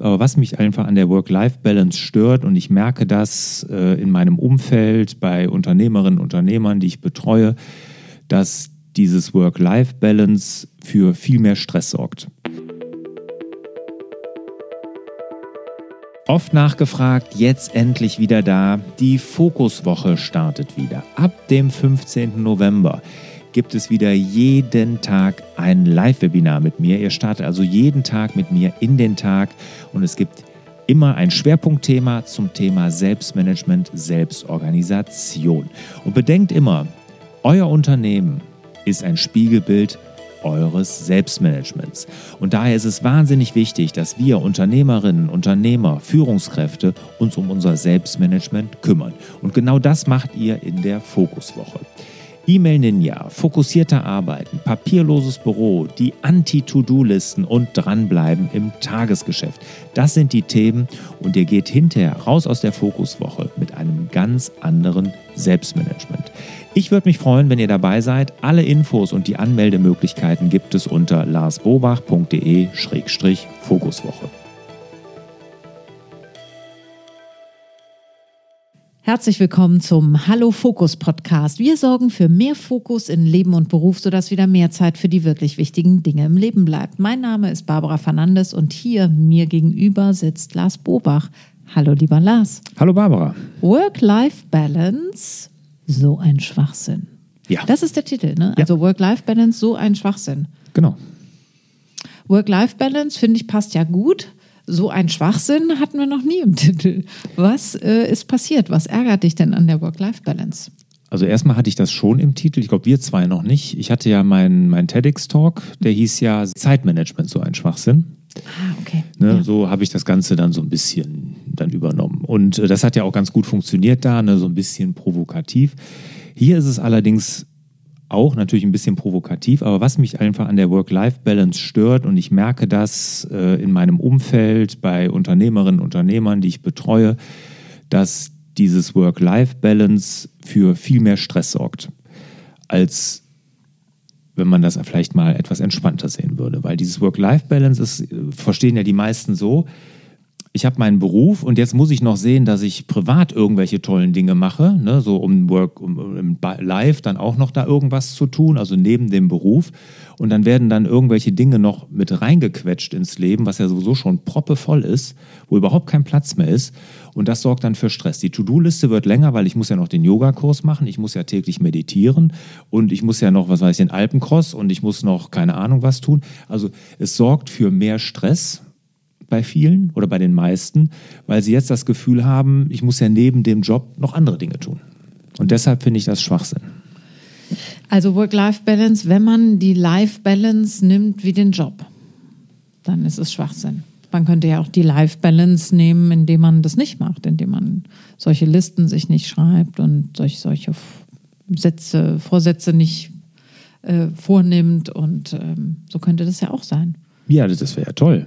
Aber was mich einfach an der Work-Life-Balance stört, und ich merke das äh, in meinem Umfeld bei Unternehmerinnen und Unternehmern, die ich betreue, dass dieses Work-Life-Balance für viel mehr Stress sorgt. Oft nachgefragt, jetzt endlich wieder da. Die Fokuswoche startet wieder. Ab dem 15. November gibt es wieder jeden Tag ein Live-Webinar mit mir. Ihr startet also jeden Tag mit mir in den Tag und es gibt immer ein Schwerpunktthema zum Thema Selbstmanagement, Selbstorganisation. Und bedenkt immer, euer Unternehmen ist ein Spiegelbild eures Selbstmanagements. Und daher ist es wahnsinnig wichtig, dass wir Unternehmerinnen, Unternehmer, Führungskräfte uns um unser Selbstmanagement kümmern. Und genau das macht ihr in der Fokuswoche. E-Mail Ninja, fokussierter Arbeiten, papierloses Büro, die Anti-To-Do-Listen und dranbleiben im Tagesgeschäft. Das sind die Themen und ihr geht hinterher raus aus der Fokuswoche mit einem ganz anderen Selbstmanagement. Ich würde mich freuen, wenn ihr dabei seid. Alle Infos und die Anmeldemöglichkeiten gibt es unter larsbobach.de-fokuswoche. Herzlich willkommen zum Hallo Fokus Podcast. Wir sorgen für mehr Fokus in Leben und Beruf, sodass wieder mehr Zeit für die wirklich wichtigen Dinge im Leben bleibt. Mein Name ist Barbara Fernandes und hier mir gegenüber sitzt Lars Bobach. Hallo lieber Lars. Hallo Barbara. Work-Life-Balance, so ein Schwachsinn. Ja. Das ist der Titel, ne? Ja. Also Work-Life-Balance, so ein Schwachsinn. Genau. Work-Life-Balance, finde ich, passt ja gut. So ein Schwachsinn hatten wir noch nie im Titel. Was äh, ist passiert? Was ärgert dich denn an der Work-Life-Balance? Also erstmal hatte ich das schon im Titel, ich glaube wir zwei noch nicht. Ich hatte ja meinen mein TEDx-Talk, der hieß ja Zeitmanagement, so ein Schwachsinn. Ah, okay. Ne, Ja. So habe ich das Ganze dann so ein bisschen dann übernommen. Und äh, das hat ja auch ganz gut funktioniert da, ne, so ein bisschen provokativ. Hier ist es allerdings auch natürlich ein bisschen provokativ, aber was mich einfach an der Work-Life-Balance stört und ich merke das äh, in meinem Umfeld bei Unternehmerinnen und Unternehmern, die ich betreue, dass dieses Work-Life-Balance für viel mehr Stress sorgt, als wenn man das vielleicht mal etwas entspannter sehen würde. Weil dieses Work-Life-Balance ist, äh, verstehen ja die meisten so, ich habe meinen Beruf und jetzt muss ich noch sehen, dass ich privat irgendwelche tollen Dinge mache, ne, so um Work, um, um Live dann auch noch da irgendwas zu tun, also neben dem Beruf. Und dann werden dann irgendwelche Dinge noch mit reingequetscht ins Leben, was ja sowieso schon proppevoll ist, wo überhaupt kein Platz mehr ist. Und das sorgt dann für Stress. Die To-Do-Liste wird länger, weil ich muss ja noch den Yogakurs machen, ich muss ja täglich meditieren und ich muss ja noch, was weiß ich, den Alpencross und ich muss noch keine Ahnung was tun. Also es sorgt für mehr Stress bei vielen oder bei den meisten, weil sie jetzt das Gefühl haben, ich muss ja neben dem Job noch andere Dinge tun. Und deshalb finde ich das Schwachsinn. Also Work-Life-Balance, wenn man die Life-Balance nimmt wie den Job, dann ist es Schwachsinn. Man könnte ja auch die Life-Balance nehmen, indem man das nicht macht, indem man solche Listen sich nicht schreibt und solch, solche Sätze, Vorsätze nicht äh, vornimmt. Und ähm, so könnte das ja auch sein. Ja, das- das wäre ja toll.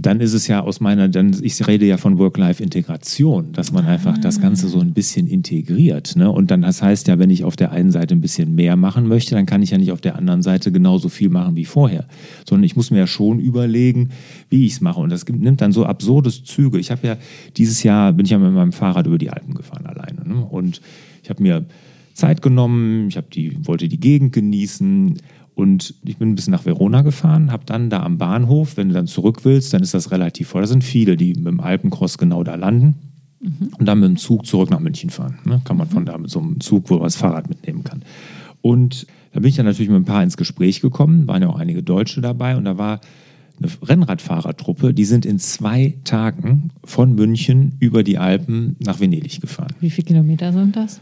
Dann ist es ja aus meiner, dann, ich rede ja von Work-Life-Integration, dass man einfach das Ganze so ein bisschen integriert. Ne? Und dann, das heißt ja, wenn ich auf der einen Seite ein bisschen mehr machen möchte, dann kann ich ja nicht auf der anderen Seite genauso viel machen wie vorher. Sondern ich muss mir ja schon überlegen, wie ich es mache. Und das nimmt dann so absurdes Züge. Ich habe ja dieses Jahr, bin ich ja mit meinem Fahrrad über die Alpen gefahren alleine. Ne? Und ich habe mir Zeit genommen, ich habe die, wollte die Gegend genießen und ich bin ein bisschen nach Verona gefahren, habe dann da am Bahnhof, wenn du dann zurück willst, dann ist das relativ voll. Da sind viele, die mit dem Alpencross genau da landen und dann mit dem Zug zurück nach München fahren. Ne? Kann man von da mit so einem Zug, wo man das Fahrrad mitnehmen kann. Und da bin ich dann natürlich mit ein paar ins Gespräch gekommen, waren ja auch einige Deutsche dabei und da war eine Rennradfahrertruppe, die sind in zwei Tagen von München über die Alpen nach Venedig gefahren. Wie viele Kilometer sind das?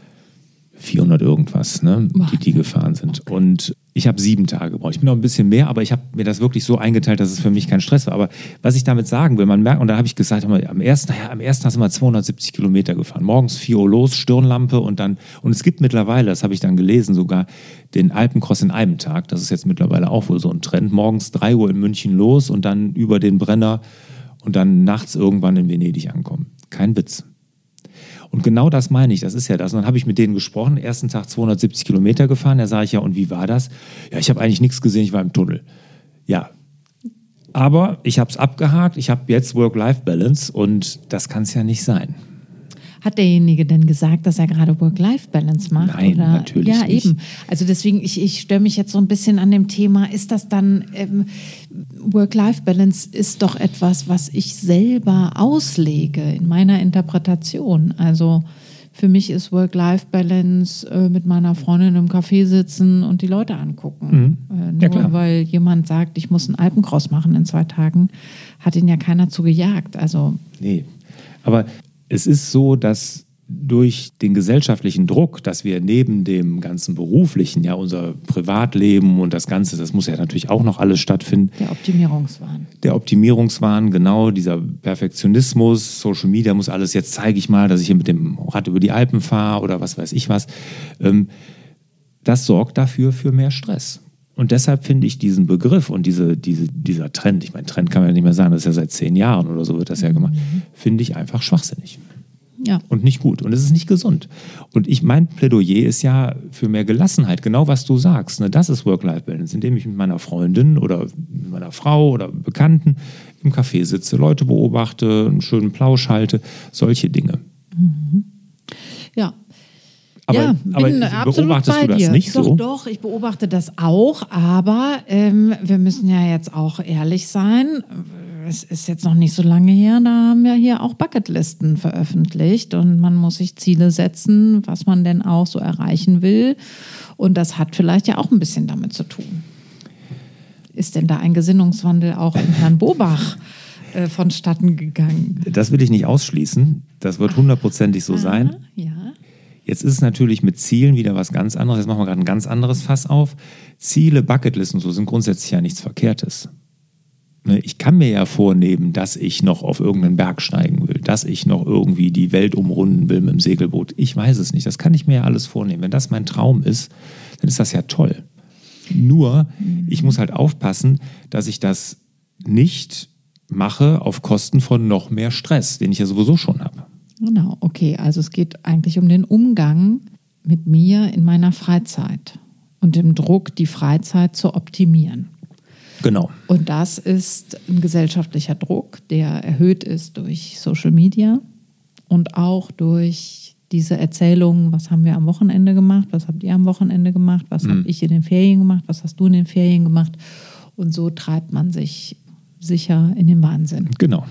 400 irgendwas, ne, die, die gefahren sind. Und ich habe sieben Tage gebraucht. Ich bin noch ein bisschen mehr, aber ich habe mir das wirklich so eingeteilt, dass es für mich kein Stress war. Aber was ich damit sagen will, man merkt, und da habe ich gesagt, am ersten, naja, am ersten hast du mal 270 Kilometer gefahren. Morgens 4 Uhr los, Stirnlampe und dann, und es gibt mittlerweile, das habe ich dann gelesen, sogar den Alpencross in einem Tag. Das ist jetzt mittlerweile auch wohl so ein Trend. Morgens 3 Uhr in München los und dann über den Brenner und dann nachts irgendwann in Venedig ankommen. Kein Witz. Und genau das meine ich, das ist ja das. Und dann habe ich mit denen gesprochen, ersten Tag 270 Kilometer gefahren. Da sage ich ja, und wie war das? Ja, ich habe eigentlich nichts gesehen, ich war im Tunnel. Ja, Aber ich habe es abgehakt, ich habe jetzt Work-Life-Balance und das kann es ja nicht sein. Hat derjenige denn gesagt, dass er gerade Work-Life-Balance macht? Nein, oder? natürlich ja, nicht. eben. Also deswegen, ich, ich störe mich jetzt so ein bisschen an dem Thema, ist das dann, ähm, Work-Life-Balance ist doch etwas, was ich selber auslege in meiner Interpretation. Also für mich ist Work-Life-Balance äh, mit meiner Freundin im Café sitzen und die Leute angucken. Äh, nur Mhm. Ja, klar. weil jemand sagt, ich muss einen Alpencross machen in zwei Tagen, hat ihn ja keiner zu gejagt. Also Nee. Aber es ist so, dass durch den gesellschaftlichen Druck, dass wir neben dem ganzen beruflichen, ja, unser Privatleben und das Ganze, das muss ja natürlich auch noch alles stattfinden, der Optimierungswahn. der Optimierungswahn, genau, dieser Perfektionismus, Social Media muss alles, jetzt zeige ich mal, dass ich hier mit dem Rad über die Alpen fahre oder was weiß ich was. Ähm, das sorgt dafür für mehr Stress. Und deshalb finde ich diesen Begriff und diese, diese, dieser Trend, ich meine, Trend kann man ja nicht mehr sagen, das ist ja seit zehn Jahren oder so wird das ja gemacht, finde ich einfach schwachsinnig Ja. und nicht gut. Und es ist nicht gesund. Und ich, mein Plädoyer ist ja für mehr Gelassenheit, genau was du sagst. Ne? Das ist Work-Life-Balance, indem ich mit meiner Freundin oder mit meiner Frau oder Bekannten im Café sitze, Leute beobachte, einen schönen Plausch halte, solche Dinge. Ja. Aber, ja, aber beobachtest du das dir. nicht doch, so? Doch, ich beobachte das auch, aber ähm, wir müssen ja jetzt auch ehrlich sein. Es ist jetzt noch nicht so lange her, da haben wir hier auch Bucketlisten veröffentlicht und man muss sich Ziele setzen, was man denn auch so erreichen will. Und das hat vielleicht ja auch ein bisschen damit zu tun. Ist denn da ein Gesinnungswandel auch in Herrn Bobach äh, vonstatten gegangen? Das will ich nicht ausschließen. Das wird hundertprozentig so sein. Ja. Jetzt ist es natürlich mit Zielen wieder was ganz anderes. Jetzt machen wir gerade ein ganz anderes Fass auf. Ziele, Bucketlisten, so sind grundsätzlich ja nichts Verkehrtes. Ne, Ich kann mir ja vornehmen, dass ich noch auf irgendeinen Berg steigen will, dass ich noch irgendwie die Welt umrunden will mit dem Segelboot. Ich weiß es nicht. Das kann ich mir ja alles vornehmen. Wenn das mein Traum ist, dann ist das ja toll. Nur, ich muss halt aufpassen, dass ich das nicht mache auf Kosten von noch mehr Stress, den ich ja sowieso schon habe. Genau, okay. Also es geht eigentlich um den Umgang mit mir in meiner Freizeit und dem Druck, die Freizeit zu optimieren. Genau. Und das ist ein gesellschaftlicher Druck, der erhöht ist durch Social Media und auch durch diese Erzählungen, was haben wir am Wochenende gemacht, was habt ihr am Wochenende gemacht, was habe ich in den Ferien gemacht, was hast du in den Ferien gemacht. Und so treibt man sich sicher in den Wahnsinn. Genau.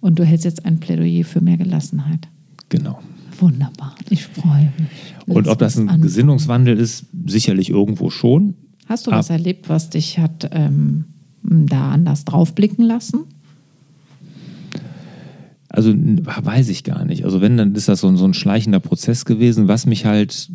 Und du hältst jetzt ein Plädoyer für mehr Gelassenheit. Genau. Wunderbar, ich freue mich. Und Lass ob das ein anfangen. Gesinnungswandel ist, sicherlich irgendwo schon. Hast du Ah. was erlebt, was dich hat ähm, da anders draufblicken lassen? Also weiß ich gar nicht. Also wenn, dann ist das so ein, so ein schleichender Prozess gewesen, was mich halt,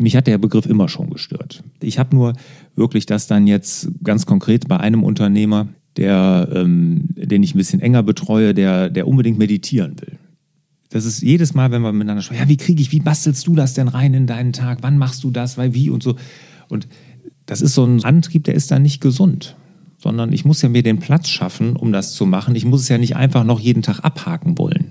mich hat der Begriff immer schon gestört. Ich habe nur wirklich das dann jetzt ganz konkret bei einem Unternehmer, der, ähm, den ich ein bisschen enger betreue, der, der unbedingt meditieren will. Das ist jedes Mal, wenn wir miteinander sprechen, ja, wie kriege ich, wie bastelst du das denn rein in deinen Tag? Wann machst du das? Weil wie und so. Und das ist so ein Antrieb, der ist dann nicht gesund. Sondern ich muss ja mir den Platz schaffen, um das zu machen. Ich muss es ja nicht einfach noch jeden Tag abhaken wollen.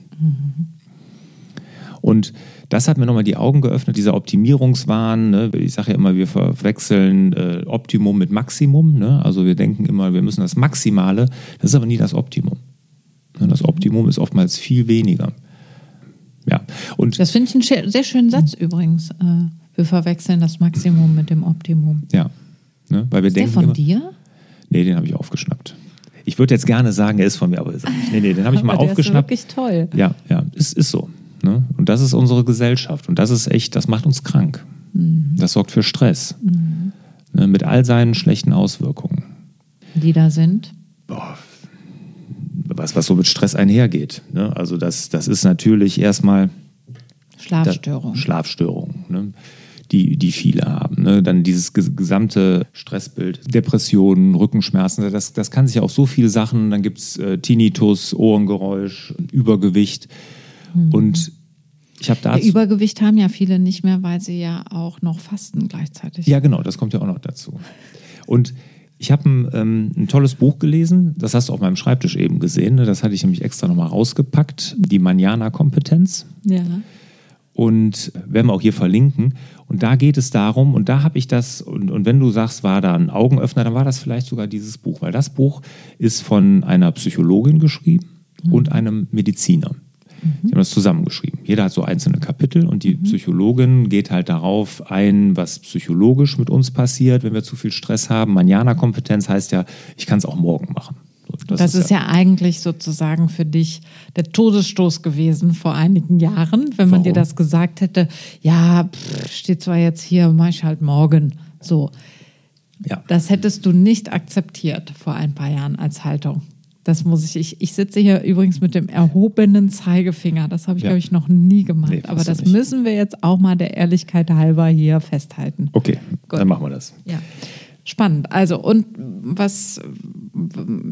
Und das hat mir nochmal die Augen geöffnet, dieser Optimierungswahn. Ne? Ich sage ja immer, wir verwechseln äh, Optimum mit Maximum. Ne? Also wir denken immer, wir müssen das Maximale. Das ist aber nie das Optimum. Ne? Das Optimum ist oftmals viel weniger. Ja, und Das finde ich einen sehr schönen Satz übrigens. Äh, wir verwechseln das Maximum mit dem Optimum. ja, ne? weil wir Ist der denken von immer, dir? nee, den habe ich aufgeschnappt. Ich würde jetzt gerne sagen, er ist von mir, aber ist nicht. Nee, nee, den habe ich mal der aufgeschnappt. Ist wirklich toll. Ja, ja, es ist so. Ne? Und das ist unsere Gesellschaft. Und das ist echt, das macht uns krank. Das sorgt für Stress. Ne? Mit all seinen schlechten Auswirkungen. Die da sind. Boah, was, was so mit Stress einhergeht. Ne? Also das, das ist natürlich erstmal Schlafstörung. Schlafstörungen, ne? die, die viele haben. Ne? Dann dieses ges- gesamte Stressbild, Depressionen, Rückenschmerzen, das, das kann sich auf so viele Sachen, dann gibt es äh, Tinnitus, Ohrengeräusch, Übergewicht. Und ich habe Ja, dazu... Übergewicht haben ja viele nicht mehr, weil sie ja auch noch fasten gleichzeitig. Ja, genau, das kommt ja auch noch dazu. Und ich habe ein, ähm, ein tolles Buch gelesen, das hast du auf meinem Schreibtisch eben gesehen, ne? das hatte ich nämlich extra nochmal rausgepackt, die Manjana-Kompetenz. Ja. Und werden wir auch hier verlinken. Und da geht es darum, und da habe ich das, und, und wenn du sagst, war da ein Augenöffner, dann war das vielleicht sogar dieses Buch, weil das Buch ist von einer Psychologin geschrieben mhm. und einem Mediziner. Die haben das zusammengeschrieben. Jeder hat so einzelne Kapitel und die mhm. Psychologin geht halt darauf ein, was psychologisch mit uns passiert, wenn wir zu viel Stress haben. Manjana-Kompetenz heißt ja, ich kann es auch morgen machen. Das, das, ist, ja, ja, eigentlich sozusagen für dich der Todesstoß gewesen vor einigen Jahren, wenn man Warum? dir das gesagt hätte, ja, pff, steht zwar jetzt hier, mach ich halt morgen. So. Ja. Das hättest du nicht akzeptiert vor ein paar Jahren als Haltung. Das muss ich. Ich, ich sitze hier übrigens mit dem erhobenen Zeigefinger. Das habe ich, ja. glaube ich, noch nie gemacht. Nee, Aber das müssen wir jetzt auch mal der Ehrlichkeit halber hier festhalten. Okay, Gut. dann machen wir das. Ja. Spannend. Also, und was,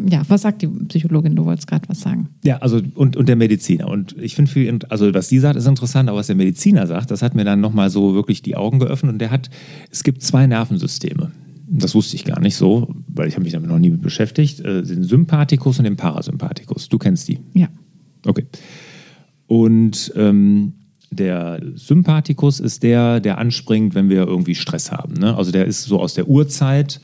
ja, was sagt die Psychologin? Du wolltest gerade was sagen. Ja, also, und, und der Mediziner. Und ich finde viel, also, was sie sagt, ist interessant, aber was der Mediziner sagt, das hat mir dann nochmal so wirklich die Augen geöffnet. Und der hat, es gibt zwei Nervensysteme das wusste ich gar nicht so, weil ich habe mich damit noch nie beschäftigt, äh, den Sympathikus und den Parasympathikus. Du kennst die? Ja. Okay. Und ähm, der Sympathikus ist der, der anspringt, wenn wir irgendwie Stress haben. Ne? Also der ist so aus der Urzeit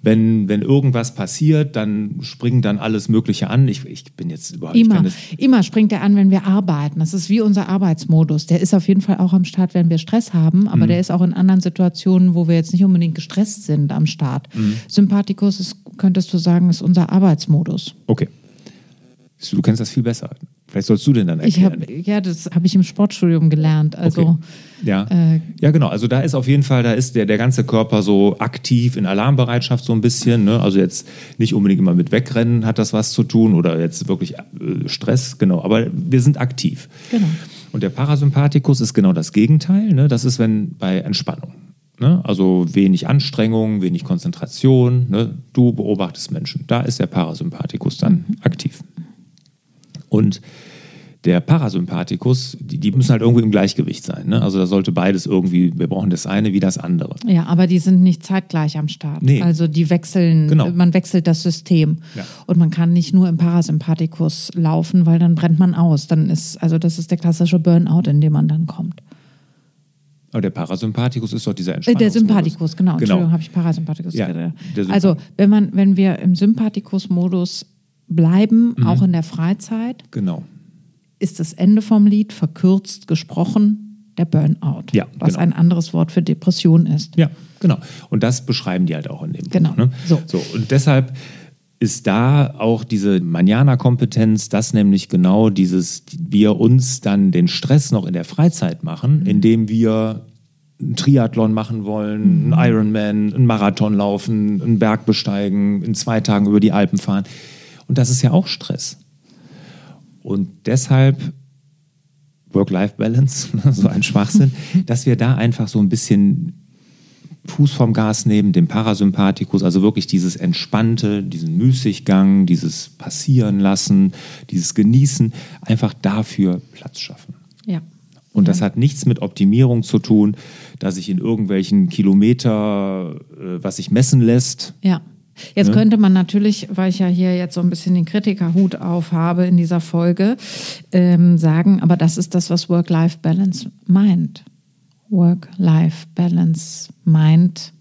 wenn, wenn irgendwas passiert, dann springt dann alles Mögliche an. Ich, ich bin jetzt überhaupt immer, immer springt er an, wenn wir arbeiten. Das ist wie unser Arbeitsmodus. Der ist auf jeden Fall auch am Start, wenn wir Stress haben, aber mhm. der ist auch in anderen Situationen, wo wir jetzt nicht unbedingt gestresst sind, am Start. Mhm. Sympathikus ist, könntest du sagen, ist unser Arbeitsmodus. Okay. Du kennst das viel besser. Vielleicht sollst du denn dann erklären. Hab, ja, das habe ich im Sportstudium gelernt. Also, okay. ja. Äh, ja, genau. Also da ist auf jeden Fall, da ist der, der ganze Körper so aktiv in Alarmbereitschaft so ein bisschen. Ne? Also jetzt nicht unbedingt immer mit Wegrennen hat das was zu tun oder jetzt wirklich äh, Stress, genau. Aber wir sind aktiv. Genau. Und der Parasympathikus ist genau das Gegenteil. Ne? Das ist, wenn bei Entspannung. Ne? Also wenig Anstrengung, wenig Konzentration. Ne? Du beobachtest Menschen. Da ist der Parasympathikus dann mhm. aktiv. Und der Parasympathikus, die, die, müssen halt irgendwie im Gleichgewicht sein. Ne? Also da sollte beides irgendwie, wir brauchen das eine wie das andere. Ja, aber die sind nicht zeitgleich am Start. Nee. Also die wechseln, genau. man wechselt das System. Ja. Und man kann nicht nur im Parasympathikus laufen, weil dann brennt man aus. Dann ist, also das ist der klassische Burnout, in dem man dann kommt. Aber der Parasympathikus ist doch dieser Entspannungsmodus. Der Sympathikus, genau. genau. Entschuldigung, habe ich Parasympathikus ja, Also wenn man, wenn wir im Sympathikus-Modus bleiben, mhm. auch in der Freizeit. Genau. Ist das Ende vom Lied verkürzt gesprochen der Burnout, ja, was genau. ein anderes Wort für Depression ist. Ja, genau. Und das beschreiben die halt auch in dem genau. Buch. Ne? So. so. Und deshalb ist da auch diese Manjana-Kompetenz, dass nämlich genau dieses, wir uns dann den Stress noch in der Freizeit machen, mhm. indem wir einen Triathlon machen wollen, mhm. einen Ironman, einen Marathon laufen, einen Berg besteigen, in zwei Tagen über die Alpen fahren und das ist ja auch Stress. Und deshalb Work-Life-Balance, so ein Schwachsinn, dass wir da einfach so ein bisschen Fuß vom Gas nehmen, dem Parasympathikus, also wirklich dieses Entspannte, diesen Müßiggang, dieses Passieren lassen, dieses Genießen, einfach dafür Platz schaffen. Ja. Und das hat nichts mit Optimierung zu tun, dass ich in irgendwelchen Kilometer, äh, was sich messen lässt, ja. Jetzt ne? könnte man natürlich, weil ich ja hier jetzt so ein bisschen den Kritikerhut aufhabe in dieser Folge, ähm, sagen, aber das ist das, was Work-Life-Balance meint. Work-Life-Balance meint,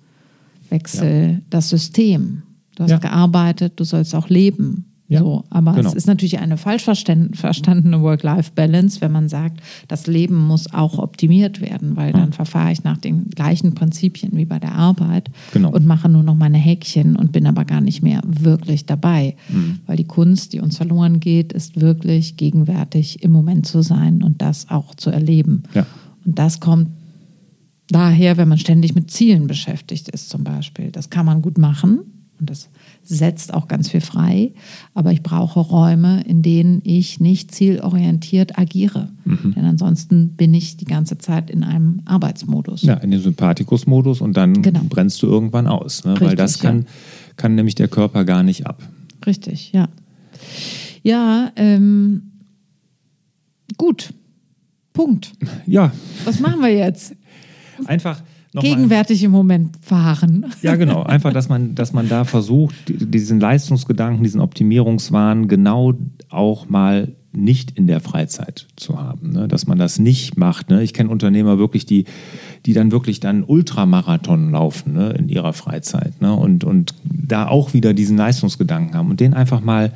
wechsel ja. das System. Du hast ja. gearbeitet, du sollst auch leben. Ja, so, aber genau. es ist natürlich eine falsch verstandene Work-Life-Balance, wenn man sagt, das Leben muss auch optimiert werden, weil dann verfahre ich nach den gleichen Prinzipien wie bei der Arbeit genau. und mache nur noch meine Häkchen und bin aber gar nicht mehr wirklich dabei. Mhm. Weil die Kunst, die uns verloren geht, ist wirklich gegenwärtig im Moment zu sein und das auch zu erleben. Ja. Und das kommt daher, wenn man ständig mit Zielen beschäftigt ist, zum Beispiel. Das kann man gut machen und das setzt auch ganz viel frei. Aber ich brauche Räume, in denen ich nicht zielorientiert agiere. Mhm. Denn ansonsten bin ich die ganze Zeit in einem Arbeitsmodus. Ja, in dem Sympathikus-Modus und dann genau. brennst du irgendwann aus. Ne? Richtig, Weil das kann, ja. kann nämlich der Körper gar nicht ab. Richtig, ja. Ja, ähm, gut. Punkt. Ja. Was machen wir jetzt? Einfach gegenwärtig im Moment fahren. Ja, genau. Einfach, dass man, dass man da versucht, diesen Leistungsgedanken, diesen Optimierungswahn genau auch mal nicht in der Freizeit zu haben, ne? dass man das nicht macht. Ne? Ich kenne Unternehmer wirklich, die, die dann wirklich dann Ultramarathon laufen ne? in ihrer Freizeit ne? und, und da auch wieder diesen Leistungsgedanken haben und den einfach mal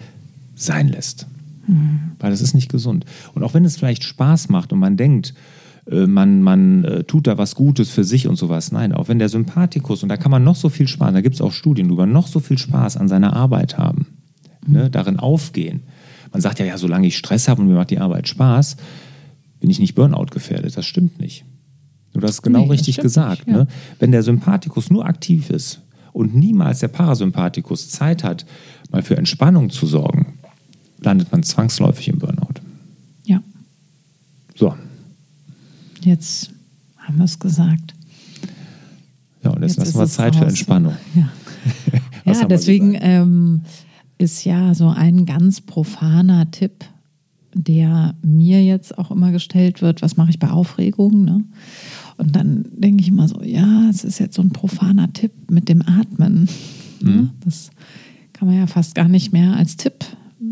sein lässt. Mhm. Weil das ist nicht gesund. Und auch wenn es vielleicht Spaß macht und man denkt, man, man äh, tut da was Gutes für sich und sowas. Nein, auch wenn der Sympathikus, und da kann man noch so viel Spaß, da gibt es auch Studien drüber, noch so viel Spaß an seiner Arbeit haben, ne, darin aufgehen. Man sagt ja, ja, solange ich Stress habe und mir macht die Arbeit Spaß, bin ich nicht Burnout gefährdet. Das stimmt nicht. Du hast genau nee, richtig gesagt. Nicht, ja. ne? Wenn der Sympathikus nur aktiv ist und niemals der Parasympathikus Zeit hat, mal für Entspannung zu sorgen, landet man zwangsläufig im Burnout. Ja. So, Jetzt haben wir es gesagt. Ja, und jetzt, jetzt lassen wir Zeit raus. für Entspannung. Ja, ja deswegen ähm, ist ja so ein ganz profaner Tipp, der mir jetzt auch immer gestellt wird, was mache ich bei Aufregung? Ne? Und dann denke ich immer so, ja, es ist jetzt so ein profaner Tipp mit dem Atmen. Ne? Mhm. Das kann man ja fast gar nicht mehr als Tipp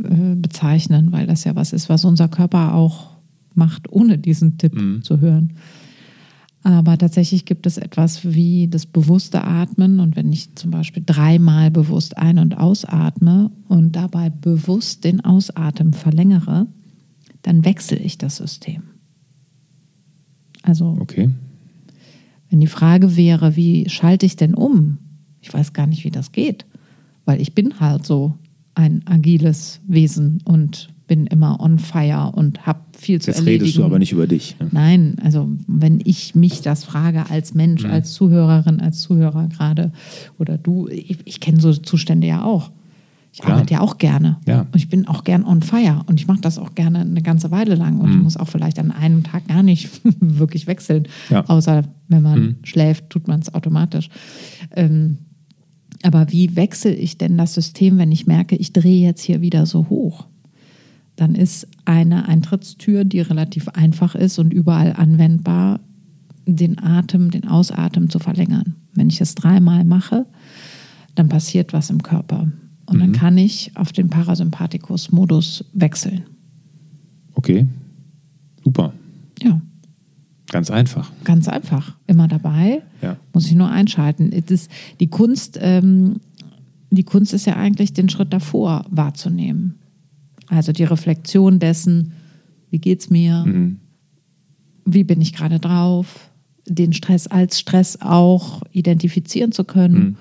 äh, bezeichnen, weil das ja was ist, was unser Körper auch macht, ohne diesen Tipp mhm. zu hören. Aber tatsächlich gibt es etwas wie das bewusste Atmen. Und wenn ich zum Beispiel dreimal bewusst ein- und ausatme und dabei bewusst den Ausatmen verlängere, dann wechsle ich das System. Also, okay. wenn die Frage wäre, wie schalte ich denn um? Ich weiß gar nicht, wie das geht, weil ich bin halt so ein agiles Wesen und bin immer on fire und habe viel zu Jetzt erledigen. redest du aber nicht über dich. Ne? Nein, also wenn ich mich das frage als Mensch, mhm. als Zuhörerin, als Zuhörer gerade oder du, ich, ich kenne so Zustände ja auch. Ich Klar. arbeite ja auch gerne. Ja. Und ich bin auch gern on fire. Und ich mache das auch gerne eine ganze Weile lang. Und mhm. ich muss auch vielleicht an einem Tag gar nicht wirklich wechseln. Ja. Außer wenn man mhm. schläft, tut man es automatisch. Ähm, aber wie wechsle ich denn das System, wenn ich merke, ich drehe jetzt hier wieder so hoch? Dann ist eine Eintrittstür, die relativ einfach ist und überall anwendbar, den Atem, den Ausatmen zu verlängern. Wenn ich das dreimal mache, dann passiert was im Körper. Und mhm. dann kann ich auf den Parasympathikus-Modus wechseln. Okay, super. Ja. Ganz einfach. Ganz einfach. Immer dabei. Ja. Muss ich nur einschalten. Ist, die, Kunst, ähm, die Kunst ist ja eigentlich, den Schritt davor wahrzunehmen. Also die Reflexion dessen, wie geht es mir, mhm. wie bin ich gerade drauf, den Stress als Stress auch identifizieren zu können.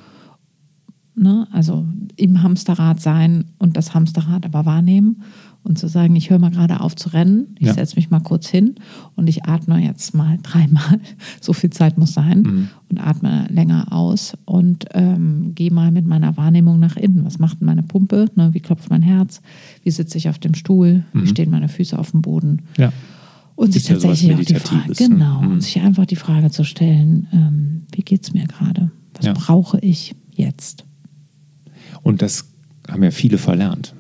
Mhm. Ne? Also im Hamsterrad sein und das Hamsterrad aber wahrnehmen und zu sagen, ich höre mal gerade auf zu rennen, ich ja. setze mich mal kurz hin und ich atme jetzt mal dreimal, so viel Zeit muss sein, mhm. und atme länger aus und ähm, gehe mal mit meiner Wahrnehmung nach innen. Was macht meine Pumpe? Ne? Wie klopft mein Herz? Wie sitze ich auf dem Stuhl? Mhm. Wie stehen meine Füße auf dem Boden? Ja. Und sich tatsächlich auch die Frage, ne? genau, mhm. und sich einfach die Frage zu stellen, ähm, wie geht es mir gerade? Was ja. brauche ich jetzt? Und das haben ja viele verlernt.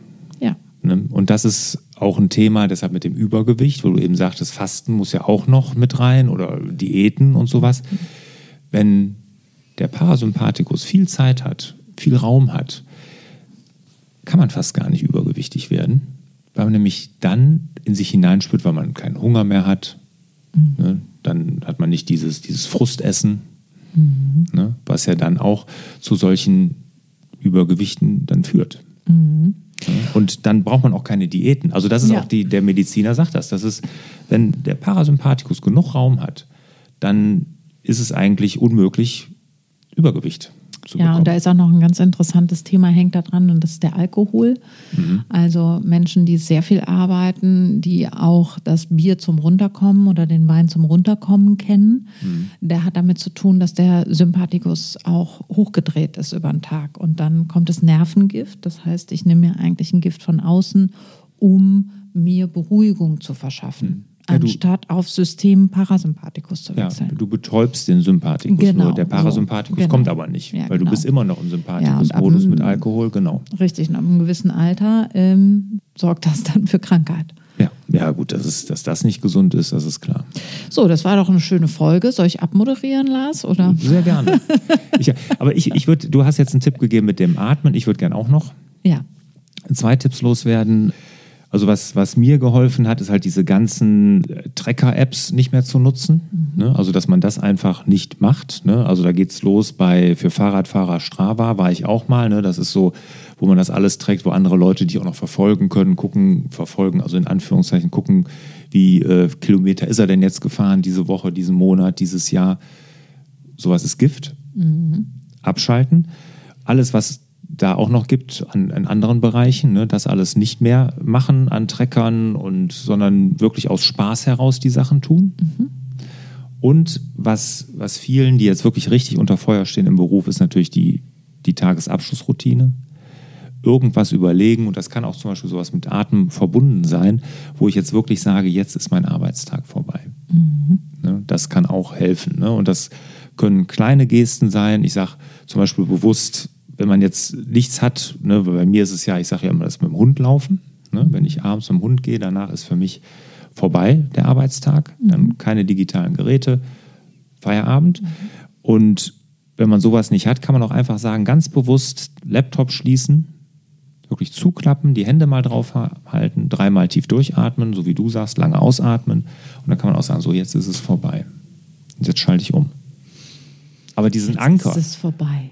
Ne? Und das ist auch ein Thema, deshalb mit dem Übergewicht, wo du eben sagtest, Fasten muss ja auch noch mit rein oder Diäten und sowas. Wenn der Parasympathikus viel Zeit hat, viel Raum hat, kann man fast gar nicht übergewichtig werden, weil man nämlich dann in sich hineinspürt, weil man keinen Hunger mehr hat. Mhm. Ne? Dann hat man nicht dieses, dieses Frustessen, mhm. ne? was ja dann auch zu solchen Übergewichten dann führt. Mhm. Und dann braucht man auch keine Diäten. Also das ist ja. auch die, der Mediziner sagt das. Das ist, wenn der Parasympathikus genug Raum hat, dann ist es eigentlich unmöglich, Übergewicht zu ja, bekommen. und da ist auch noch ein ganz interessantes Thema, hängt da dran, und das ist der Alkohol. Mhm. Also Menschen, die sehr viel arbeiten, die auch das Bier zum Runterkommen oder den Wein zum Runterkommen kennen, mhm. der hat damit zu tun, dass der Sympathikus auch hochgedreht ist über den Tag. Und dann kommt das Nervengift, das heißt, ich nehme mir eigentlich ein Gift von außen, um mir Beruhigung zu verschaffen. Mhm anstatt auf System Parasympathikus zu wechseln. Ja, du betäubst den Sympathikus genau, nur. Der Parasympathikus so, kommt aber nicht, ja, weil genau. du bist immer noch im Sympathikus-Modus mit Alkohol, genau. Richtig, und ab einem gewissen Alter ähm, sorgt das dann für Krankheit. Ja, ja gut, dass, es, dass das nicht gesund ist, das ist klar. So, das war doch eine schöne Folge. Soll ich abmoderieren, Lars? Oder? Sehr gerne. ich, aber ich, ich würde, du hast jetzt einen Tipp gegeben mit dem Atmen. Ich würde gerne auch noch ja. zwei Tipps loswerden. Also was, was mir geholfen hat, ist halt diese ganzen äh, Tracker-Apps nicht mehr zu nutzen. Mhm. Ne? Also dass man das einfach nicht macht. Ne? Also da geht's los bei für Fahrradfahrer Strava war ich auch mal. Ne? Das ist so, wo man das alles trägt, wo andere Leute die auch noch verfolgen können, gucken, verfolgen, also in Anführungszeichen gucken, wie äh, Kilometer ist er denn jetzt gefahren diese Woche, diesen Monat, dieses Jahr. Sowas ist Gift. Mhm. Abschalten. Alles, was da auch noch gibt an, an anderen Bereichen, ne, das alles nicht mehr machen an Treckern und sondern wirklich aus Spaß heraus die Sachen tun. Mhm. Und was, was vielen, die jetzt wirklich richtig unter Feuer stehen im Beruf, ist natürlich die, die Tagesabschlussroutine. Irgendwas überlegen und das kann auch zum Beispiel sowas mit Atem verbunden sein, wo ich jetzt wirklich sage, jetzt ist mein Arbeitstag vorbei. Mhm. Ne, das kann auch helfen. Ne? Und das können kleine Gesten sein. Ich sage zum Beispiel bewusst, wenn man jetzt nichts hat, ne, bei mir ist es ja, ich sage ja immer, das mit dem Hund laufen. Ne, wenn ich abends mit dem Hund gehe, danach ist für mich vorbei der Arbeitstag. Mhm. Dann keine digitalen Geräte, Feierabend. Mhm. Und wenn man sowas nicht hat, kann man auch einfach sagen, ganz bewusst Laptop schließen, wirklich zuklappen, die Hände mal drauf halten, dreimal tief durchatmen, so wie du sagst, lange ausatmen. Und dann kann man auch sagen, so jetzt ist es vorbei. Und jetzt schalte ich um. Aber diesen jetzt Anker. Jetzt ist es vorbei.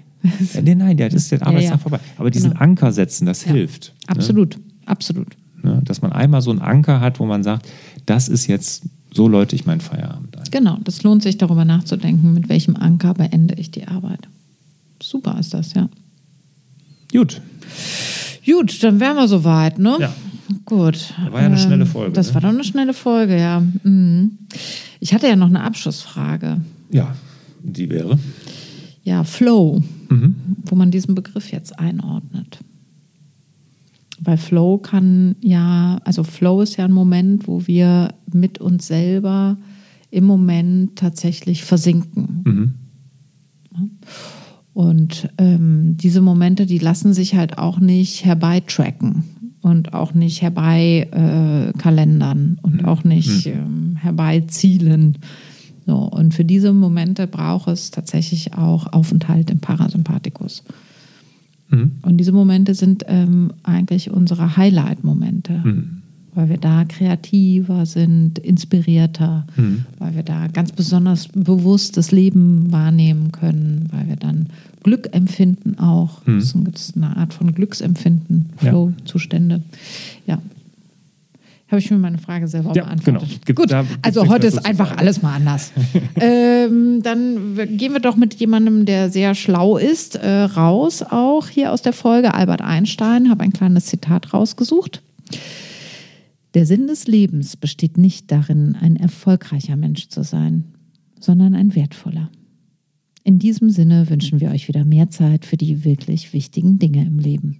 Ja, nee, nein, das ist der Arbeitstag ja, ja. vorbei. Aber diesen genau. Anker setzen, das hilft. Ne? Absolut, ne? absolut. Ne? Dass man einmal so einen Anker hat, wo man sagt, das ist jetzt, so läute ich meinen Feierabend ein. Genau, das lohnt sich darüber nachzudenken, mit welchem Anker beende ich die Arbeit. Super ist das, ja. Gut. Gut, dann wären wir soweit, ne? Ja. Gut. Das war ja eine ähm, schnelle Folge. Das ne? war doch eine schnelle Folge, ja. Mhm. Ich hatte ja noch eine Abschlussfrage. Ja, die wäre? ja, Flow, mhm. wo man diesen Begriff jetzt einordnet. Weil Flow kann ja, also Flow ist ja ein Moment, wo wir mit uns selber im Moment tatsächlich versinken. Mhm. Und ähm, diese Momente, die lassen sich halt auch nicht herbeitracken und auch nicht herbeikalendern äh, und mhm. auch nicht mhm. ähm, herbeizielen. So, und für diese Momente braucht es tatsächlich auch Aufenthalt im Parasympathikus. Mhm. Und diese Momente sind ähm, eigentlich unsere Highlight-Momente, mhm. weil wir da kreativer sind, inspirierter, mhm. weil wir da ganz besonders bewusst das Leben wahrnehmen können, weil wir dann Glück empfinden auch. Mhm. Das ist eine Art von Glücksempfinden, Flow-Zustände. Ja, habe ich mir meine Frage selber ja, beantwortet. Genau. Gibt, Gut, also heute ist einfach alles mal anders. ähm, dann gehen wir doch mit jemandem, der sehr schlau ist, äh, raus, auch hier aus der Folge. Albert Einstein, habe ein kleines Zitat rausgesucht. Der Sinn des Lebens besteht nicht darin, ein erfolgreicher Mensch zu sein, sondern ein wertvoller. In diesem Sinne wünschen wir euch wieder mehr Zeit für die wirklich wichtigen Dinge im Leben.